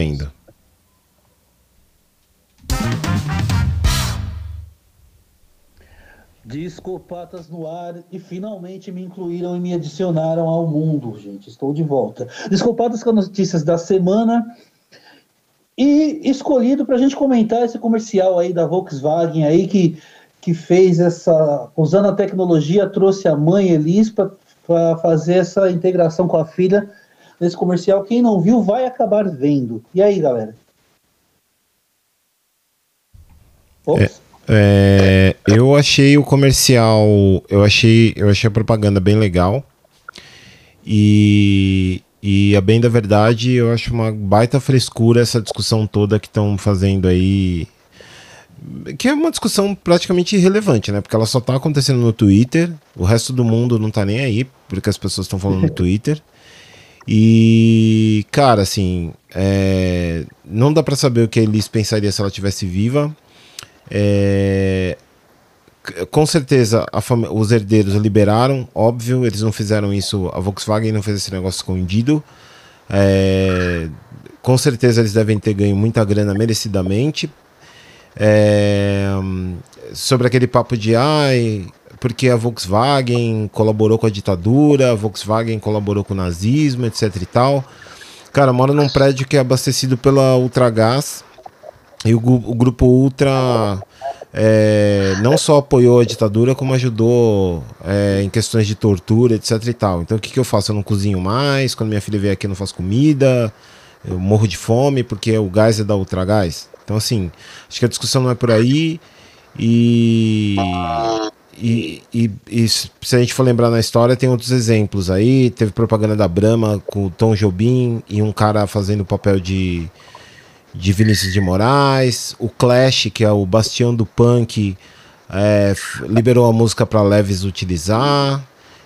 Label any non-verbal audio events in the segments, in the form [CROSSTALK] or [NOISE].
Ainda. Discopatas no ar e finalmente me incluíram e me adicionaram ao mundo, gente. Estou de volta. Discopatas com as notícias da semana e escolhido para a gente comentar esse comercial aí da Volkswagen aí que, que fez essa, usando a tecnologia, trouxe a mãe Elis para fazer essa integração com a filha nesse comercial. Quem não viu vai acabar vendo. E aí, galera? Ops. É. É, eu achei o comercial, eu achei, eu achei a propaganda bem legal. E, e a bem da verdade, eu acho uma baita frescura essa discussão toda que estão fazendo aí. Que é uma discussão praticamente irrelevante, né? Porque ela só tá acontecendo no Twitter, o resto do mundo não tá nem aí, porque as pessoas estão falando no [LAUGHS] Twitter. E, cara, assim, é, não dá para saber o que a Elis pensaria se ela tivesse viva. É, com certeza os herdeiros liberaram, óbvio, eles não fizeram isso, a Volkswagen não fez esse negócio escondido. É, com certeza eles devem ter ganho muita grana merecidamente. É, sobre aquele papo de ai, porque a Volkswagen colaborou com a ditadura, a Volkswagen colaborou com o nazismo, etc e tal. Cara, mora num prédio que é abastecido pela Ultragás e o, o grupo Ultra é, não só apoiou a ditadura, como ajudou é, em questões de tortura, etc e tal. Então o que, que eu faço? Eu não cozinho mais, quando minha filha vier aqui eu não faço comida, eu morro de fome porque o gás é da Ultragás. Então assim, acho que a discussão não é por aí e... E, e, e, se a gente for lembrar na história, tem outros exemplos aí. Teve propaganda da Brahma com o Tom Jobim e um cara fazendo o papel de, de Vinícius de Moraes, o Clash, que é o bastião do punk, é, liberou a música para Leves utilizar.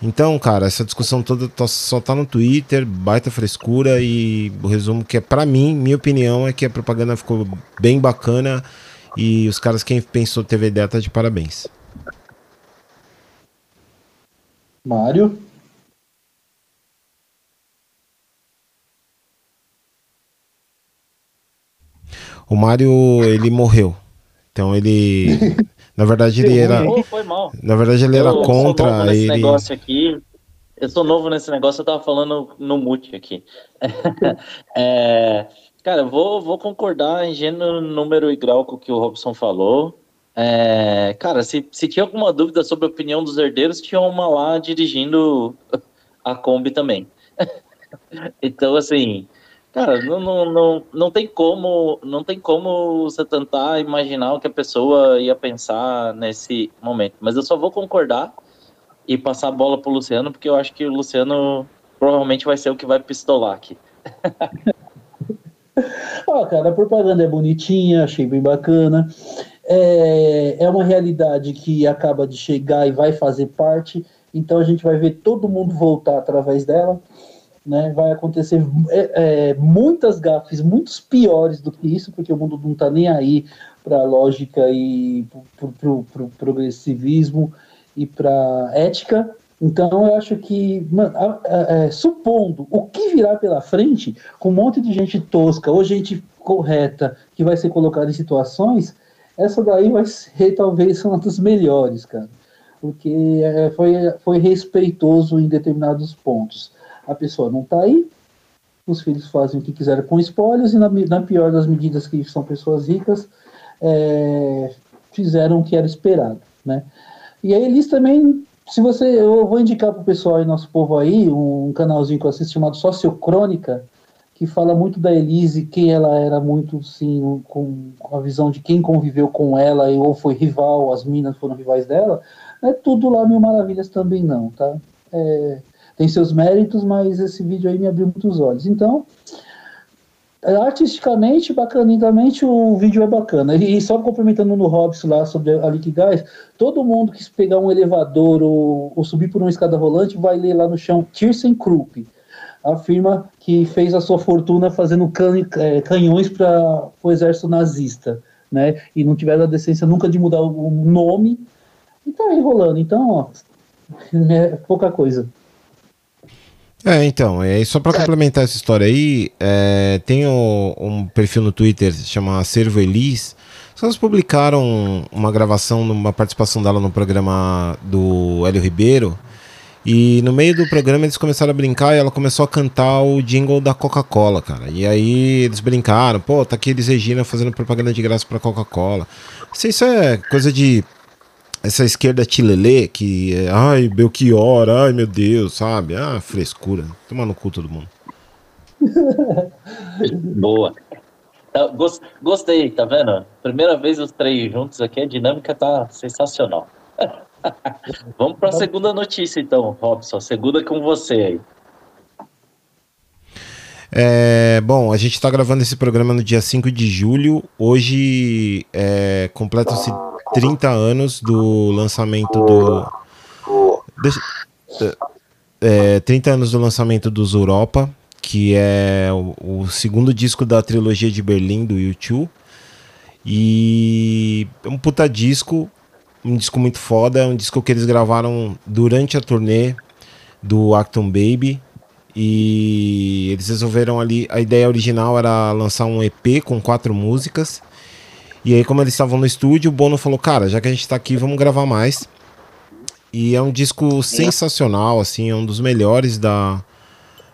Então, cara, essa discussão toda tá, só tá no Twitter, baita frescura e o resumo que é para mim, minha opinião é que a propaganda ficou bem bacana e os caras quem pensou teve ideia tá de parabéns. Mário O Mário, ele morreu. Então ele. [LAUGHS] Na verdade, ele era. Foi mal. Na verdade, ele era eu contra. Sou novo nesse ele... negócio aqui. Eu sou novo nesse negócio, eu tava falando no mute aqui. [LAUGHS] é, cara, vou, vou concordar em gênero, número e grau com o que o Robson falou. É, cara, se, se tinha alguma dúvida sobre a opinião dos herdeiros, tinha uma lá dirigindo a Kombi também. [LAUGHS] então, assim, Cara, não, não, não, não tem como não tem como você tentar imaginar o que a pessoa ia pensar nesse momento. Mas eu só vou concordar e passar a bola pro Luciano, porque eu acho que o Luciano provavelmente vai ser o que vai pistolar aqui. [LAUGHS] ah, cara, a propaganda é bonitinha, achei bem bacana. É, é uma realidade que acaba de chegar e vai fazer parte, então a gente vai ver todo mundo voltar através dela né, vai acontecer é, é, muitas gafes, muitos piores do que isso, porque o mundo não está nem aí para a lógica e para o pro progressivismo e para ética. Então, eu acho que, é, supondo o que virá pela frente, com um monte de gente tosca ou gente correta que vai ser colocada em situações, essa daí vai ser talvez uma das melhores, cara. Porque é, foi, foi respeitoso em determinados pontos a pessoa não está aí, os filhos fazem o que quiserem com espólios, e na, na pior das medidas que são pessoas ricas, é, fizeram o que era esperado, né? E aí eles também, se você, eu vou indicar para o pessoal e nosso povo aí, um canalzinho que eu assisto chamado Sociocrônica, que fala muito da Elise, quem ela era muito, sim, com, com a visão de quem conviveu com ela ou foi rival, as minas foram rivais dela, não é tudo lá mil maravilhas também não, tá? É, tem seus méritos, mas esse vídeo aí me abriu muitos olhos. Então, artisticamente, bacanamente, o vídeo é bacana. E só complementando no Robson lá sobre a Liquigás, todo mundo que pegar um elevador ou, ou, subir por uma escada rolante vai ler lá no chão ThyssenKrupp, a firma que fez a sua fortuna fazendo can, é, canhões para o exército nazista, né? E não tiveram a decência nunca de mudar o nome. E tá aí rolando. Então, ó, [LAUGHS] é pouca coisa. É, então, é, só para complementar essa história aí, é, tem o, um perfil no Twitter chama Acervo Elis. Elas publicaram uma gravação, uma participação dela no programa do Hélio Ribeiro. E no meio do programa eles começaram a brincar e ela começou a cantar o jingle da Coca-Cola, cara. E aí eles brincaram, pô, tá aqui eles Regina fazendo propaganda de graça pra Coca-Cola. Isso é coisa de essa esquerda tilelê que é, ai, Belchior, ai meu Deus, sabe? Ah, frescura. Toma no cu todo mundo. [LAUGHS] Boa. Tá, gostei, tá vendo? Primeira vez os três juntos aqui, a dinâmica tá sensacional. Vamos para a segunda notícia então, Robson. Segunda com você aí. É, bom, a gente está gravando esse programa no dia 5 de julho. Hoje é, completa-se 30 anos do lançamento do. Deixa, é, 30 anos do lançamento dos Europa, que é o, o, segundo disco da trilogia de Berlim do YouTube. E é um puta disco, um disco muito foda, um disco que eles gravaram durante a turnê do Acton Baby. E eles resolveram ali. A ideia original era lançar um EP com quatro músicas. E aí, como eles estavam no estúdio, o Bono falou: Cara, já que a gente tá aqui, vamos gravar mais. E é um disco sensacional, assim, é um dos melhores da,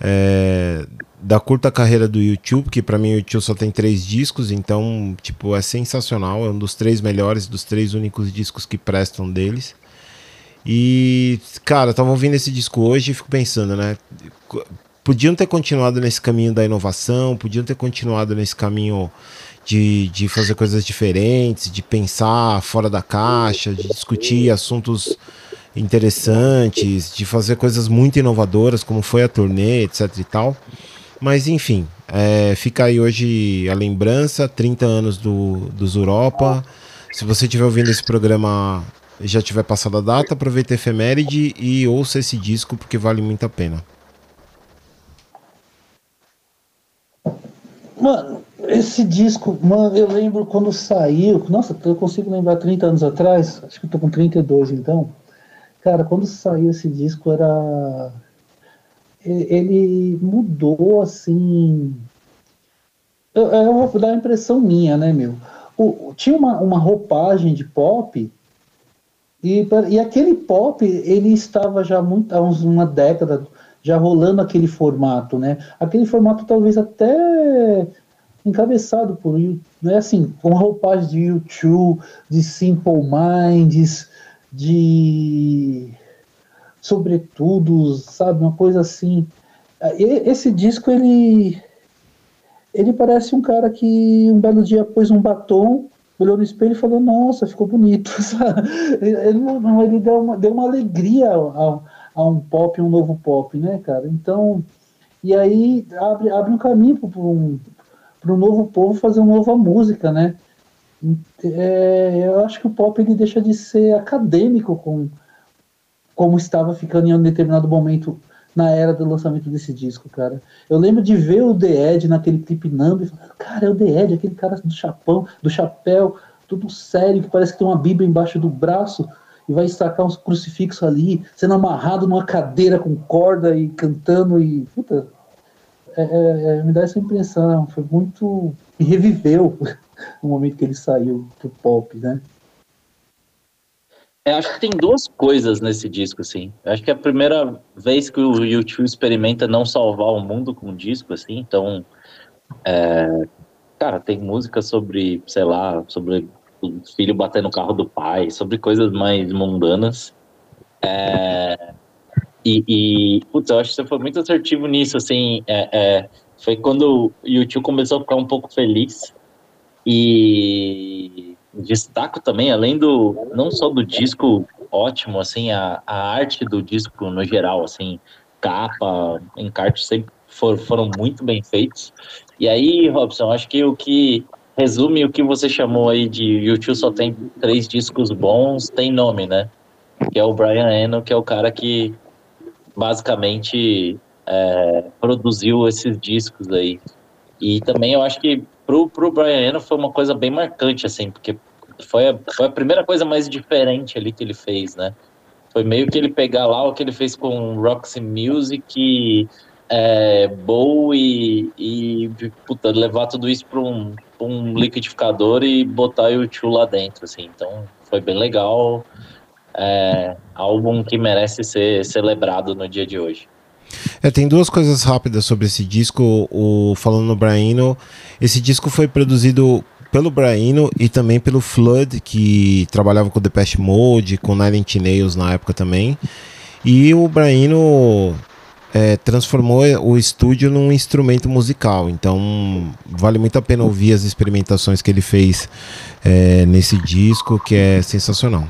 é, da curta carreira do YouTube, que para mim o YouTube só tem três discos, então, tipo, é sensacional, é um dos três melhores, dos três únicos discos que prestam deles. E, cara, tava ouvindo esse disco hoje e fico pensando, né? Podiam ter continuado nesse caminho da inovação, podiam ter continuado nesse caminho de, de fazer coisas diferentes, de pensar fora da caixa, de discutir assuntos interessantes, de fazer coisas muito inovadoras, como foi a turnê, etc e tal. Mas enfim, é, fica aí hoje a lembrança, 30 anos do, dos Europa. Se você estiver ouvindo esse programa já tiver passado a data, aproveita a efeméride e ouça esse disco porque vale muito a pena. Mano, esse disco, mano, eu lembro quando saiu. Nossa, eu consigo lembrar 30 anos atrás. Acho que eu tô com 32 então. Cara, quando saiu esse disco era. Ele mudou assim. Eu, eu vou dar a impressão minha, né, meu? O, tinha uma, uma roupagem de pop e, e aquele pop, ele estava já muito, há uns, uma década já rolando aquele formato, né? Aquele formato talvez até encabeçado por, né, assim, com roupagem de YouTube, de Simple Minds, de sobretudo, sabe, uma coisa assim. Esse disco ele ele parece um cara que um belo dia pôs um batom, olhou no espelho e falou: Nossa, ficou bonito. [LAUGHS] Ele, ele deu, uma, deu uma alegria a, a, um pop, um novo pop, né, cara? Então, e aí abre, abre um caminho para um, um novo povo fazer uma nova música, né? É, eu acho que o pop ele deixa de ser acadêmico com como estava ficando em um determinado momento na era do lançamento desse disco, cara. Eu lembro de ver o The Ed naquele clipe Numb cara, é o The Ed, aquele cara do chapão, do chapéu, tudo sério, que parece que tem uma bíblia embaixo do braço e vai estacar uns crucifixos ali, sendo amarrado numa cadeira com corda e cantando e. Puta, é, é, é me dá essa impressão, foi muito. me reviveu [LAUGHS] no momento que ele saiu do pop, né? É, acho que tem duas coisas nesse disco, assim. Acho que é a primeira vez que o YouTube experimenta não salvar o mundo com um disco, assim. Então, é, cara, tem música sobre, sei lá, sobre o filho bater no carro do pai, sobre coisas mais mundanas. É, e, e, putz, eu acho que você foi muito assertivo nisso, assim. É, é, foi quando o YouTube começou a ficar um pouco feliz. E destaco também, além do não só do disco ótimo, assim, a, a arte do disco no geral, assim, capa, encarte sempre for, foram muito bem feitos. E aí, Robson, acho que o que resume o que você chamou aí de YouTube só tem três discos bons, tem nome, né? Que é o Brian Eno, que é o cara que basicamente é, produziu esses discos aí. E também eu acho que pro, pro Brian Eno foi uma coisa bem marcante, assim, porque foi a, foi a primeira coisa mais diferente ali que ele fez, né? Foi meio que ele pegar lá o que ele fez com Roxy Music, é, Bowie e, puta, levar tudo isso para um, um liquidificador e botar o YouTube lá dentro, assim. Então foi bem legal. É, álbum que merece ser celebrado no dia de hoje. É, tem duas coisas rápidas sobre esse disco. O, falando no Braino, esse disco foi produzido pelo Braino e também pelo Flood, que trabalhava com The Pest Mode, com Nine Inch Nails na época também. E o Braino é, transformou o estúdio num instrumento musical. Então vale muito a pena ouvir as experimentações que ele fez é, nesse disco, que é sensacional.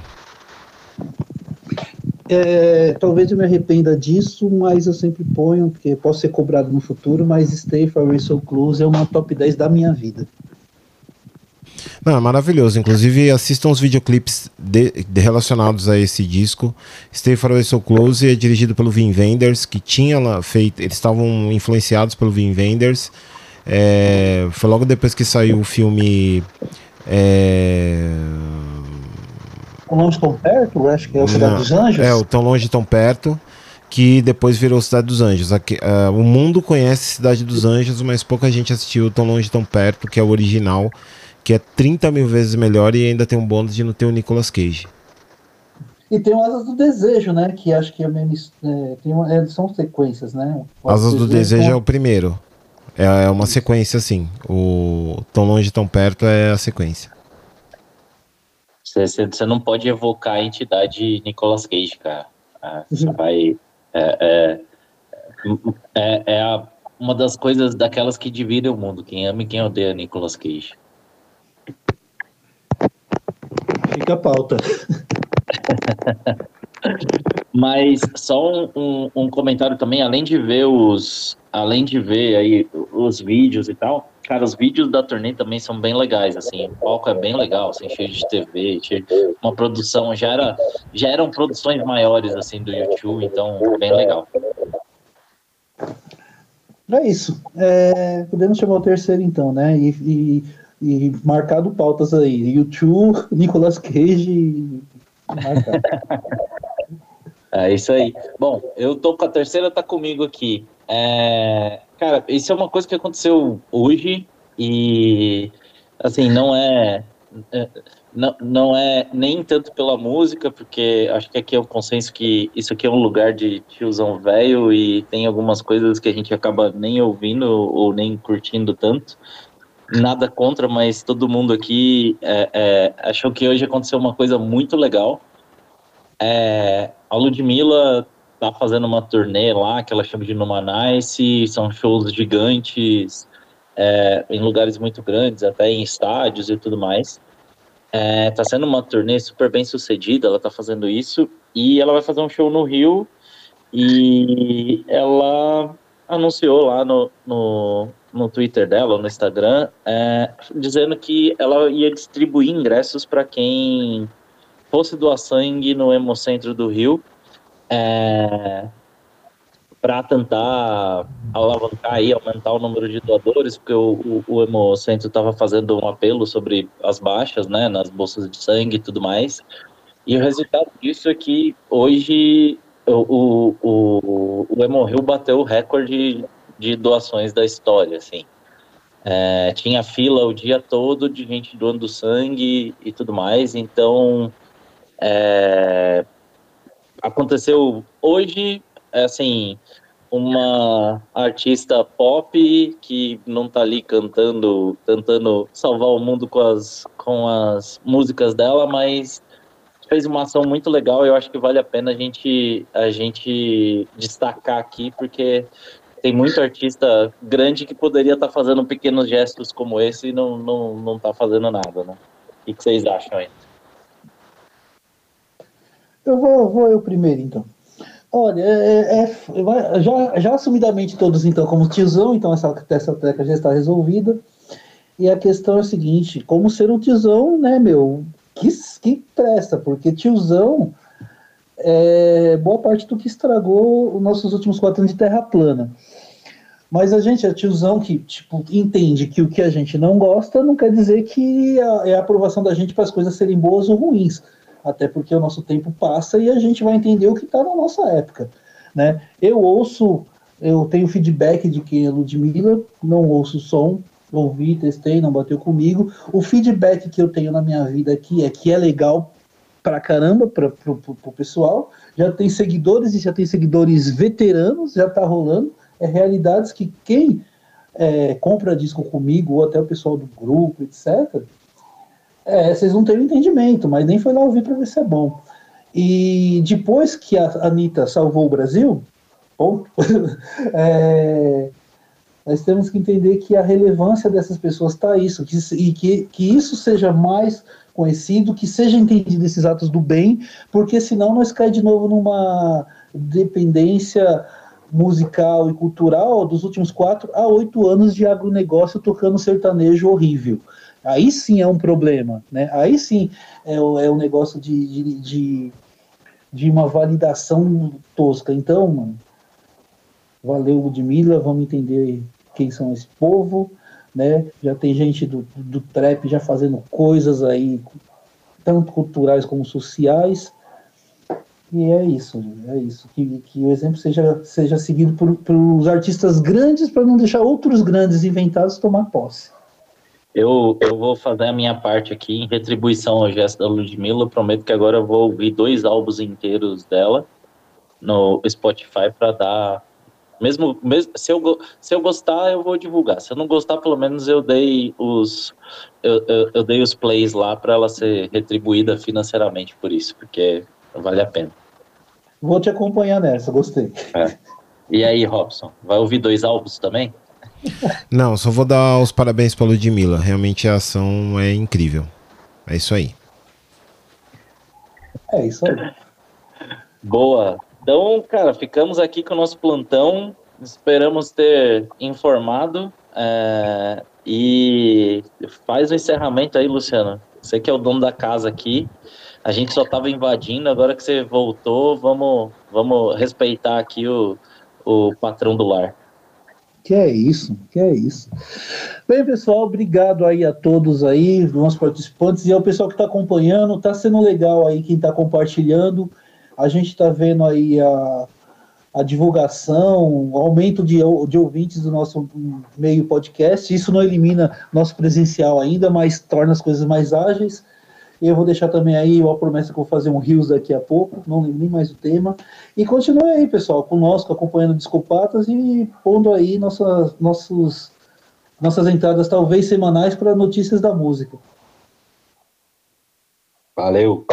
É, talvez eu me arrependa disso, mas eu sempre ponho, porque posso ser cobrado no futuro, mas Stay Far So Close é uma top 10 da minha vida. Não, é maravilhoso. Inclusive, assistam os videoclipes de, de relacionados a esse disco. Stay Far Away So Close é dirigido pelo Vin Wenders, que tinha lá feito. Eles estavam influenciados pelo Vin Wenders. É, foi logo depois que saiu o filme. É, Tão longe, tão perto? Acho que é o Cidade Não, dos Anjos. É, o Tão Longe, Tão Perto. Que depois virou Cidade dos Anjos. Aqui, uh, o mundo conhece Cidade dos Anjos, mas pouca gente assistiu Tão Longe, Tão Perto, que é o original que é 30 mil vezes melhor e ainda tem um bônus de não ter o Nicolas Cage. E tem o Asas do Desejo, né? Que acho que é, é, tem uma, é, são sequências, né? O Asas do Desejo é o primeiro. É, é uma sequência, sim. O Tão Longe, Tão Perto é a sequência. Você não pode evocar a entidade Nicolas Cage, cara. Ah, você uhum. vai. É, é, é, é a, uma das coisas daquelas que dividem o mundo. Quem ama e quem odeia Nicolas Cage. Fica a pauta. [LAUGHS] Mas só um, um, um, comentário também, além de ver os, além de ver aí os vídeos e tal, cara, os vídeos da turnê também são bem legais, assim, o palco é bem legal, assim, cheio de TV, cheio, uma produção, já era, já eram produções maiores assim do YouTube, então bem legal. É isso. É, podemos chamar o terceiro então, né? E, e e marcado pautas aí. YouTube, [LAUGHS] Nicolas Cage. [LAUGHS] é isso aí. Bom, eu tô com a terceira, tá comigo aqui. É, cara, isso é uma coisa que aconteceu hoje e assim, não é, é. Não, não é nem tanto pela música, porque acho que aqui é um consenso que isso aqui é um lugar de tiozão velho e tem algumas coisas que a gente acaba nem ouvindo ou nem curtindo tanto nada contra, mas todo mundo aqui é, é, achou que hoje aconteceu uma coisa muito legal. É, a Ludmilla tá fazendo uma turnê lá, que ela chama de Numanice, são shows gigantes, é, em lugares muito grandes, até em estádios e tudo mais. É, tá sendo uma turnê super bem sucedida, ela tá fazendo isso, e ela vai fazer um show no Rio, e ela anunciou lá no, no, no Twitter dela, no Instagram, é, dizendo que ela ia distribuir ingressos para quem fosse doar sangue no Hemocentro do Rio, é, para tentar alavancar e aumentar o número de doadores, porque o, o, o Hemocentro estava fazendo um apelo sobre as baixas, né, nas bolsas de sangue e tudo mais. E o resultado disso é que hoje o, o, o, o bateu o recorde de doações da história, assim. É, tinha fila o dia todo de gente doando sangue e tudo mais, então é, aconteceu hoje, é, assim, uma artista pop que não tá ali cantando, tentando salvar o mundo com as, com as músicas dela, mas fez uma ação muito legal. Eu acho que vale a pena a gente, a gente destacar aqui, porque tem muito artista grande que poderia estar tá fazendo pequenos gestos como esse e não, não, não tá fazendo nada, né? O que vocês acham aí? Eu vou, vou eu primeiro, então. Olha, é, é, é já, já assumidamente todos, então, como tiozão, então essa, essa treca já está resolvida. E a questão é a seguinte, como ser um tiozão, né, meu, que, que presta, porque tiozão é boa parte do que estragou os nossos últimos quatro anos de terra plana. Mas a gente é tiozão que tipo, entende que o que a gente não gosta não quer dizer que é a aprovação da gente para as coisas serem boas ou ruins. até porque o nosso tempo passa e a gente vai entender o que está na nossa época. Né? Eu ouço, eu tenho feedback de quem é Ludmilla, não ouço som, ouvi, testei, não bateu comigo. O feedback que eu tenho na minha vida aqui é que é legal pra caramba para pro, pro, pro pessoal. Já tem seguidores e já tem seguidores veteranos, já tá rolando. É realidades que quem é, compra disco comigo, ou até o pessoal do grupo, etc., é, vocês não têm entendimento, mas nem foi lá ouvir para ver se é bom. E depois que a Anitta salvou o Brasil, ponto, [LAUGHS] é, nós temos que entender que a relevância dessas pessoas está isso, que, e que, que isso seja mais conhecido, que seja entendido esses atos do bem, porque senão nós cai de novo numa dependência musical e cultural dos últimos quatro a oito anos de agronegócio tocando sertanejo horrível. Aí sim é um problema, né? Aí sim é o, é um negócio de, de, de, de uma validação tosca. Então, mano, valeu Ludmilla, vamos entender quem são esse povo, né? Já tem gente do, do trap já fazendo coisas aí, tanto culturais como sociais. E é isso, é isso. Que, que o exemplo seja, seja seguido por, pelos artistas grandes para não deixar outros grandes inventados tomar posse. Eu, eu vou fazer a minha parte aqui em retribuição ao gesto da Ludmilla. Prometo que agora eu vou ouvir dois álbuns inteiros dela no Spotify para dar mesmo, mesmo se, eu, se eu gostar, eu vou divulgar. Se eu não gostar, pelo menos eu dei os eu, eu, eu dei os plays lá para ela ser retribuída financeiramente por isso, porque vale a pena. Vou te acompanhar nessa, gostei. É. E aí, Robson, vai ouvir dois álbuns também? Não, só vou dar os parabéns para Ludmilla. Realmente a ação é incrível. É isso aí. É isso aí. Boa. Então, cara, ficamos aqui com o nosso plantão. Esperamos ter informado. É, e faz o encerramento aí, Luciano. Você que é o dono da casa aqui. A gente só estava invadindo, agora que você voltou, vamos, vamos respeitar aqui o, o patrão do lar. Que é isso, que é isso. Bem, pessoal, obrigado aí a todos aí, nossos participantes, e ao pessoal que está acompanhando, está sendo legal aí quem está compartilhando. A gente está vendo aí a, a divulgação, o aumento de, de ouvintes do nosso meio podcast. Isso não elimina nosso presencial ainda, mas torna as coisas mais ágeis. Eu vou deixar também aí a promessa que eu vou fazer um Rios daqui a pouco, não lembro mais o tema. E continue aí, pessoal, conosco, acompanhando Desculpatas e pondo aí nossas, nossos, nossas entradas, talvez semanais, para notícias da música. Valeu.